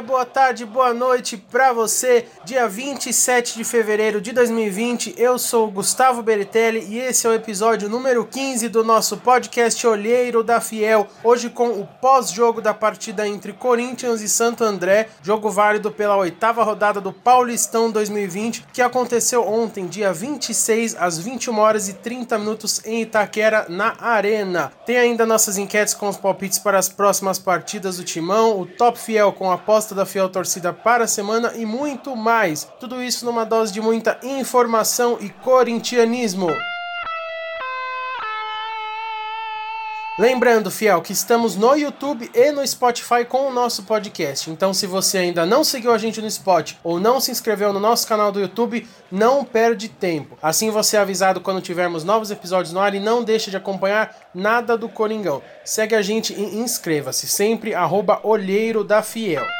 boa tarde, boa noite para você. Dia 27 de fevereiro de 2020, eu sou Gustavo Beritelli e esse é o episódio número 15 do nosso podcast Olheiro da Fiel. Hoje com o pós-jogo da partida entre Corinthians e Santo André, jogo válido pela oitava rodada do Paulistão 2020, que aconteceu ontem, dia 26, às 21 horas e 30 minutos em Itaquera, na Arena. Tem ainda nossas enquetes com os palpites para as próximas partidas do Timão, o Top Fiel com a da Fiel Torcida para a semana e muito mais. Tudo isso numa dose de muita informação e corintianismo. Lembrando, fiel, que estamos no YouTube e no Spotify com o nosso podcast. Então, se você ainda não seguiu a gente no Spotify ou não se inscreveu no nosso canal do YouTube, não perde tempo. Assim você é avisado quando tivermos novos episódios no ar e não deixe de acompanhar nada do Coringão. Segue a gente e inscreva-se, sempre arroba olheiro da fiel.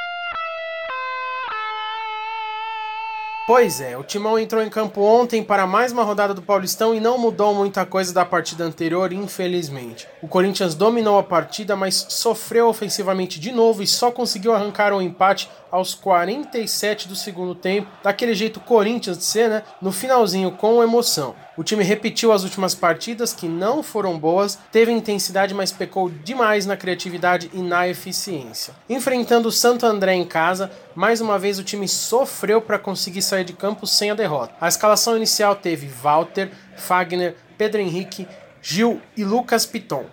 Pois é, o Timão entrou em campo ontem para mais uma rodada do Paulistão e não mudou muita coisa da partida anterior, infelizmente. O Corinthians dominou a partida, mas sofreu ofensivamente de novo e só conseguiu arrancar um empate aos 47 do segundo tempo, daquele jeito Corinthians de ser, né? No finalzinho com emoção. O time repetiu as últimas partidas que não foram boas, teve intensidade, mas pecou demais na criatividade e na eficiência. Enfrentando o Santo André em casa, mais uma vez o time sofreu para conseguir sair de campo sem a derrota. A escalação inicial teve Walter, Fagner, Pedro Henrique, Gil e Lucas Piton.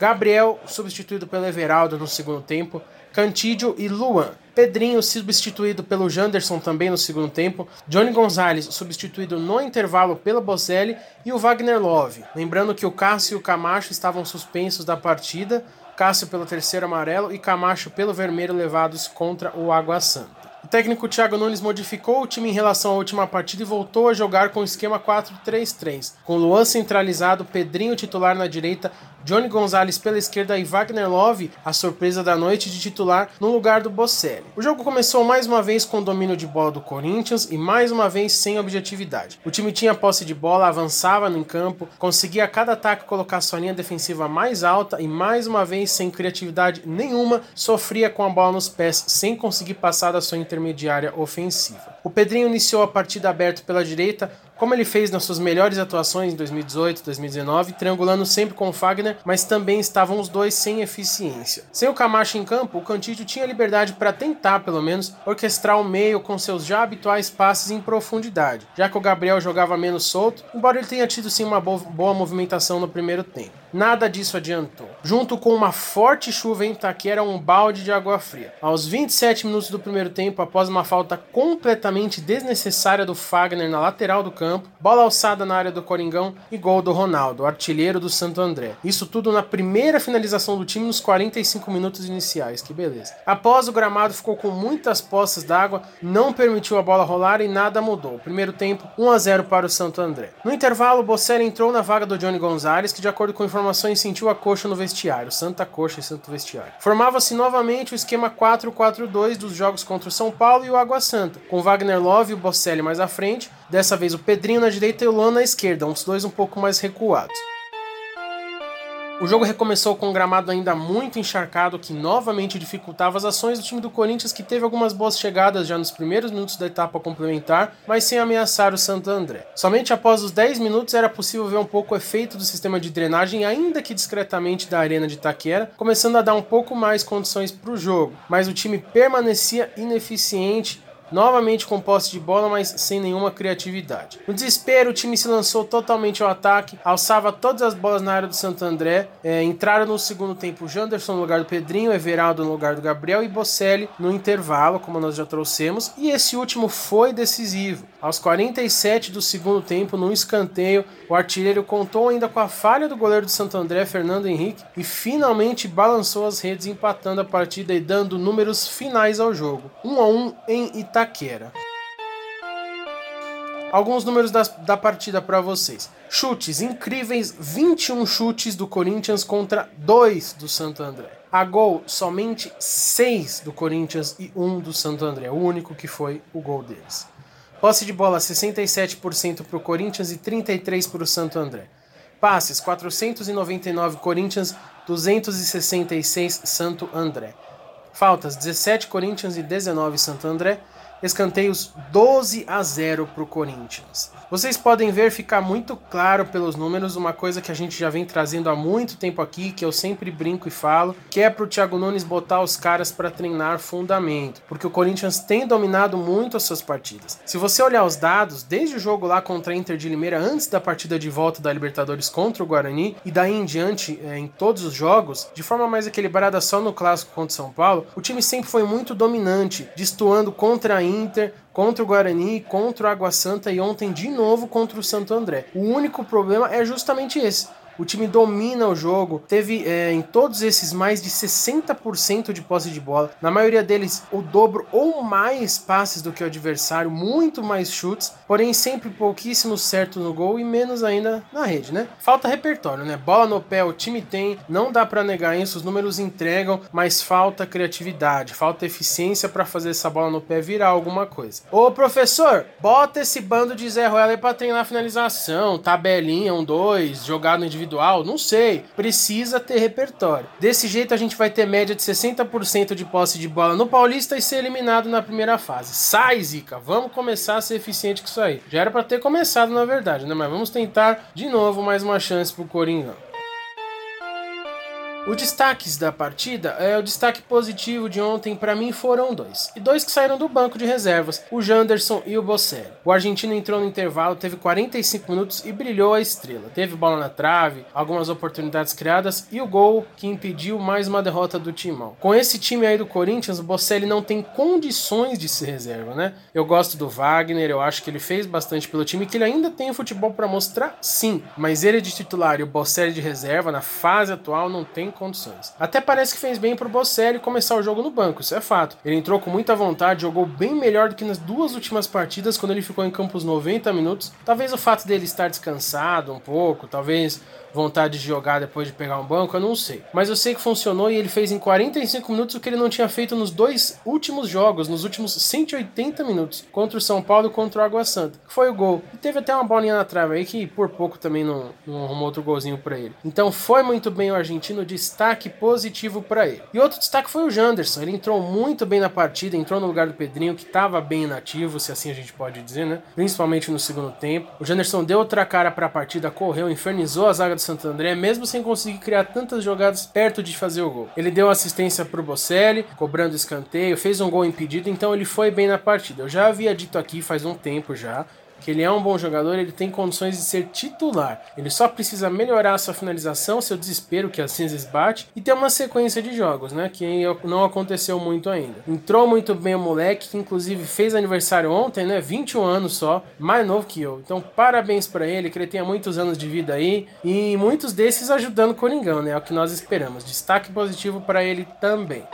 Gabriel, substituído pelo Everaldo no segundo tempo, Cantídio e Luan. Pedrinho substituído pelo Janderson também no segundo tempo, Johnny Gonzalez substituído no intervalo pelo Bocelli e o Wagner Love. Lembrando que o Cássio e o Camacho estavam suspensos da partida, Cássio pelo terceiro amarelo e Camacho pelo vermelho levados contra o Água Santa. O técnico Thiago Nunes modificou o time em relação à última partida e voltou a jogar com o esquema 4-3-3, com Luan centralizado, Pedrinho titular na direita, Johnny Gonzalez pela esquerda e Wagner Love, a surpresa da noite de titular, no lugar do Bocelli. O jogo começou mais uma vez com o domínio de bola do Corinthians e mais uma vez sem objetividade. O time tinha posse de bola, avançava no campo, conseguia a cada ataque colocar sua linha defensiva mais alta e mais uma vez sem criatividade nenhuma, sofria com a bola nos pés sem conseguir passar da sua intermediária ofensiva. O Pedrinho iniciou a partida aberto pela direita, como ele fez nas suas melhores atuações em 2018 e 2019, triangulando sempre com o Fagner, mas também estavam os dois sem eficiência. Sem o Camacho em campo, o Cantídio tinha liberdade para tentar, pelo menos, orquestrar o meio com seus já habituais passes em profundidade, já que o Gabriel jogava menos solto, embora ele tenha tido sim uma boa movimentação no primeiro tempo. Nada disso adiantou. Junto com uma forte chuva em Itaquera, um balde de água fria. Aos 27 minutos do primeiro tempo, após uma falta completamente desnecessária do Fagner na lateral do campo, bola alçada na área do Coringão e gol do Ronaldo, artilheiro do Santo André. Isso tudo na primeira finalização do time nos 45 minutos iniciais, que beleza. Após o gramado ficou com muitas poças d'água, não permitiu a bola rolar e nada mudou. Primeiro tempo, 1 a 0 para o Santo André. No intervalo, Bocelli entrou na vaga do Johnny Gonzalez, que de acordo com informações sentiu a coxa no vestiário, Santa Coxa e Santo Vestiário. Formava-se novamente o esquema 4-4-2 dos jogos contra o São Paulo e o Água Santa, com Wagner Love e o Bocelli mais à frente, dessa vez o Pedrinho na direita e o Luan na esquerda, uns dois um pouco mais recuados. O jogo recomeçou com um gramado ainda muito encharcado que novamente dificultava as ações do time do Corinthians, que teve algumas boas chegadas já nos primeiros minutos da etapa complementar, mas sem ameaçar o Santo André. Somente após os 10 minutos era possível ver um pouco o efeito do sistema de drenagem, ainda que discretamente, da arena de Itaquera, começando a dar um pouco mais condições para o jogo, mas o time permanecia ineficiente novamente com posse de bola, mas sem nenhuma criatividade. No desespero, o time se lançou totalmente ao ataque, alçava todas as bolas na área do Santo André, é, entraram no segundo tempo Janderson no lugar do Pedrinho, Everaldo no lugar do Gabriel e Bocelli no intervalo, como nós já trouxemos, e esse último foi decisivo. Aos 47 do segundo tempo, num escanteio, o artilheiro contou ainda com a falha do goleiro do Santo André, Fernando Henrique, e finalmente balançou as redes, empatando a partida e dando números finais ao jogo. 1 a 1 em Itaquera. Alguns números da, da partida para vocês. Chutes incríveis: 21 chutes do Corinthians contra 2 do Santo André. A gol, somente 6 do Corinthians e 1 do Santo André. O único que foi o gol deles. Posse de bola 67% para o Corinthians e 33% para o Santo André. Passes 499 Corinthians, 266 Santo André. Faltas 17 Corinthians e 19 Santo André. Escanteios 12 a 0 para o Corinthians. Vocês podem ver ficar muito claro pelos números uma coisa que a gente já vem trazendo há muito tempo aqui, que eu sempre brinco e falo, que é para o Thiago Nunes botar os caras para treinar fundamento, porque o Corinthians tem dominado muito as suas partidas. Se você olhar os dados, desde o jogo lá contra a Inter de Limeira, antes da partida de volta da Libertadores contra o Guarani, e daí em diante é, em todos os jogos, de forma mais equilibrada só no clássico contra o São Paulo, o time sempre foi muito dominante, destoando contra a Inter, contra o Guarani, contra o Água Santa e ontem de novo contra o Santo André. O único problema é justamente esse o time domina o jogo, teve é, em todos esses mais de 60% de posse de bola, na maioria deles o dobro ou mais passes do que o adversário, muito mais chutes, porém sempre pouquíssimo certo no gol e menos ainda na rede, né? Falta repertório, né? Bola no pé o time tem, não dá para negar isso, os números entregam, mas falta criatividade, falta eficiência para fazer essa bola no pé virar alguma coisa. Ô professor, bota esse bando de Zé Ruela pra treinar finalização, tabelinha, um dois, jogado individual individual, não sei. Precisa ter repertório. Desse jeito a gente vai ter média de 60% de posse de bola no Paulista e ser eliminado na primeira fase. Sai, Zica, vamos começar a ser eficiente com isso aí. Já era para ter começado na verdade, né? Mas vamos tentar de novo mais uma chance pro Coringão. O destaques da partida, é o destaque positivo de ontem para mim foram dois. E dois que saíram do banco de reservas, o Janderson e o Bocelli. O argentino entrou no intervalo, teve 45 minutos e brilhou a estrela. Teve bola na trave, algumas oportunidades criadas e o gol que impediu mais uma derrota do Timão. Com esse time aí do Corinthians, o Bocelli não tem condições de ser reserva, né? Eu gosto do Wagner, eu acho que ele fez bastante pelo time, que ele ainda tem futebol para mostrar, sim, mas ele é de titular e o Bocelli de reserva na fase atual não tem condições. Até parece que fez bem pro Bocelli começar o jogo no banco, isso é fato. Ele entrou com muita vontade, jogou bem melhor do que nas duas últimas partidas, quando ele ficou em campo os 90 minutos. Talvez o fato dele estar descansado um pouco, talvez vontade de jogar depois de pegar um banco, eu não sei. Mas eu sei que funcionou e ele fez em 45 minutos o que ele não tinha feito nos dois últimos jogos, nos últimos 180 minutos, contra o São Paulo e contra o Água Santa, que foi o gol. E teve até uma bolinha na trave aí que por pouco também não, não arrumou outro golzinho para ele. Então foi muito bem o argentino, destaque positivo para ele. E outro destaque foi o Janderson, ele entrou muito bem na partida, entrou no lugar do Pedrinho, que estava bem inativo, se assim a gente pode dizer, né? Principalmente no segundo tempo. O Janderson deu outra cara para a partida, correu, infernizou a zaga do Santo André, mesmo sem conseguir criar tantas jogadas perto de fazer o gol. Ele deu assistência para o Bocelli, cobrando escanteio, fez um gol impedido, então ele foi bem na partida. Eu já havia dito aqui faz um tempo já que ele é um bom jogador, ele tem condições de ser titular. Ele só precisa melhorar sua finalização, seu desespero, que às vezes bate, e ter uma sequência de jogos, né? Que não aconteceu muito ainda. Entrou muito bem o moleque, que inclusive fez aniversário ontem, né? 21 anos só, mais novo que eu. Então, parabéns para ele, que ele tenha muitos anos de vida aí, e muitos desses ajudando o Coringão, né? É o que nós esperamos. Destaque positivo para ele também.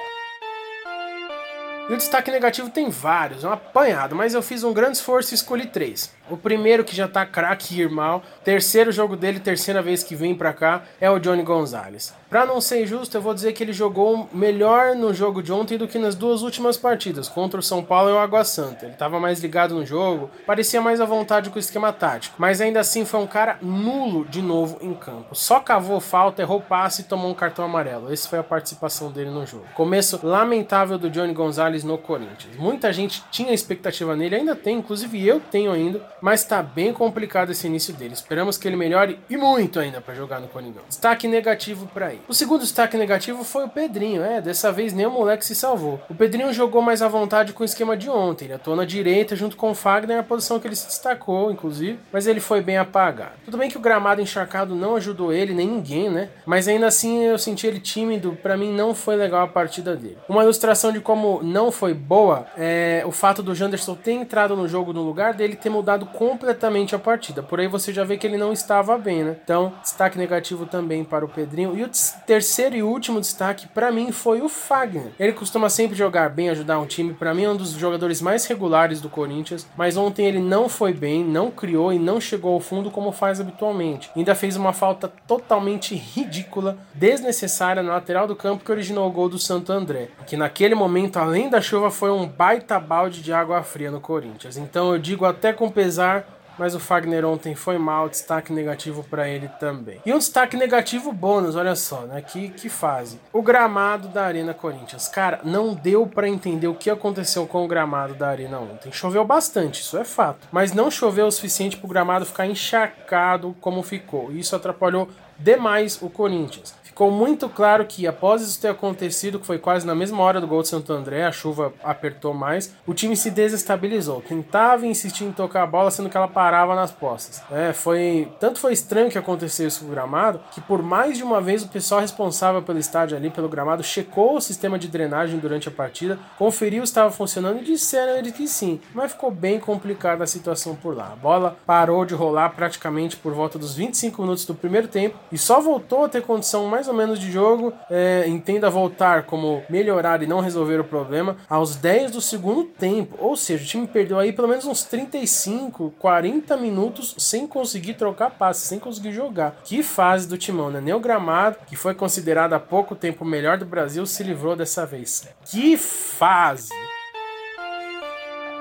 E o destaque negativo tem vários, é um apanhado, mas eu fiz um grande esforço e escolhi três. O primeiro que já tá craque irmão, terceiro jogo dele, terceira vez que vem pra cá, é o Johnny Gonzalez. Pra não ser injusto, eu vou dizer que ele jogou melhor no jogo de ontem do que nas duas últimas partidas, contra o São Paulo e o Água Santa. Ele tava mais ligado no jogo, parecia mais à vontade com o esquema tático, mas ainda assim foi um cara nulo de novo em campo. Só cavou falta, errou passe e tomou um cartão amarelo. Essa foi a participação dele no jogo. Começo lamentável do Johnny Gonzalez no Corinthians. Muita gente tinha expectativa nele, ainda tem, inclusive eu tenho ainda, mas tá bem complicado esse início dele. Esperamos que ele melhore e muito ainda para jogar no Coringão. Destaque negativo para ele. O segundo destaque negativo foi o Pedrinho, é, dessa vez nem o moleque se salvou. O Pedrinho jogou mais à vontade com o esquema de ontem, ele atuou na direita junto com o Fagner, a posição que ele se destacou, inclusive, mas ele foi bem apagado. Tudo bem que o gramado encharcado não ajudou ele, nem ninguém, né? Mas ainda assim eu senti ele tímido, para mim não foi legal a partida dele. Uma ilustração de como não foi boa é o fato do Janderson ter entrado no jogo no lugar dele ter mudado completamente a partida. Por aí você já vê que ele não estava bem, né? Então, destaque negativo também para o Pedrinho. E o terceiro e último destaque para mim foi o Fagner. Ele costuma sempre jogar bem, ajudar um time. Para mim é um dos jogadores mais regulares do Corinthians, mas ontem ele não foi bem, não criou e não chegou ao fundo como faz habitualmente. Ainda fez uma falta totalmente ridícula, desnecessária na lateral do campo que originou o gol do Santo André, que naquele momento, além da chuva, foi um baita balde de água fria no Corinthians. Então eu digo até com pesar mas o Fagner ontem foi mal, destaque negativo para ele também. E um destaque negativo bônus, olha só, né? Que, que fase. O gramado da Arena Corinthians. Cara, não deu para entender o que aconteceu com o gramado da Arena ontem. Choveu bastante, isso é fato, mas não choveu o suficiente para o gramado ficar encharcado como ficou. Isso atrapalhou demais o Corinthians. Ficou muito claro que após isso ter acontecido, que foi quase na mesma hora do gol de Santo André, a chuva apertou mais, o time se desestabilizou. Tentava insistir em tocar a bola, sendo que ela parava nas postas. É, foi tanto foi estranho que aconteceu isso com o gramado, que por mais de uma vez o pessoal responsável pelo estádio ali, pelo gramado, checou o sistema de drenagem durante a partida, conferiu se estava funcionando e disseram ele que sim. Mas ficou bem complicada a situação por lá. A bola parou de rolar praticamente por volta dos 25 minutos do primeiro tempo e só voltou a ter condição mais ou menos de jogo, é, entenda voltar como melhorar e não resolver o problema aos 10 do segundo tempo. Ou seja, o time perdeu aí pelo menos uns 35, 40 minutos sem conseguir trocar passe, sem conseguir jogar. Que fase do timão, né? Nem o gramado, que foi considerado há pouco tempo o melhor do Brasil, se livrou dessa vez. Que fase!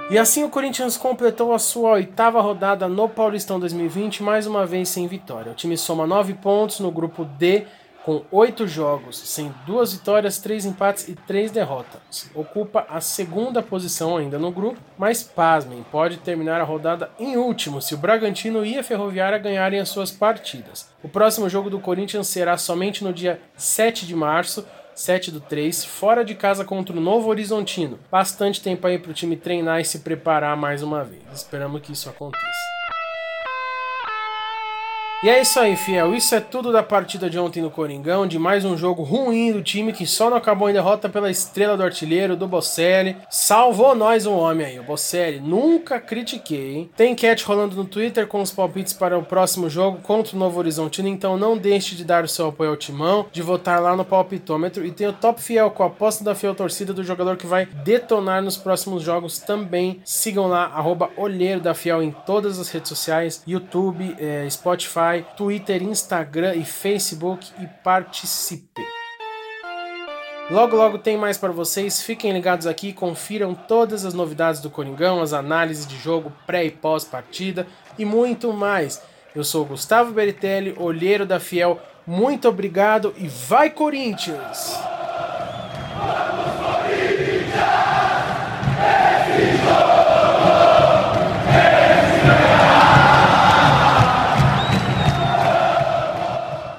E assim o Corinthians completou a sua oitava rodada no Paulistão 2020, mais uma vez sem vitória. O time soma nove pontos no grupo D, com oito jogos, sem duas vitórias, três empates e três derrotas. Ocupa a segunda posição ainda no grupo, mas pasmem, pode terminar a rodada em último se o Bragantino e a Ferroviária ganharem as suas partidas. O próximo jogo do Corinthians será somente no dia 7 de março 7 do 3, fora de casa contra o Novo Horizontino. Bastante tempo aí para o time treinar e se preparar mais uma vez. Esperamos que isso aconteça. E é isso aí, fiel. Isso é tudo da partida de ontem no Coringão, de mais um jogo ruim do time que só não acabou em derrota pela estrela do artilheiro, do Bocelli. Salvou nós um homem aí, o Bocelli. Nunca critiquei, hein? Tem enquete rolando no Twitter com os palpites para o próximo jogo contra o Novo Horizontino, então não deixe de dar o seu apoio ao timão, de votar lá no palpitômetro. E tem o Top Fiel com a aposta da Fiel Torcida do jogador que vai detonar nos próximos jogos também. Sigam lá, arroba Olheiro da Fiel em todas as redes sociais, YouTube, eh, Spotify, Spotify, Twitter, Instagram e Facebook e participe. Logo, logo tem mais para vocês. Fiquem ligados aqui, confiram todas as novidades do Coringão, as análises de jogo pré e pós partida e muito mais. Eu sou Gustavo Beritelli, olheiro da Fiel. Muito obrigado e vai Corinthians!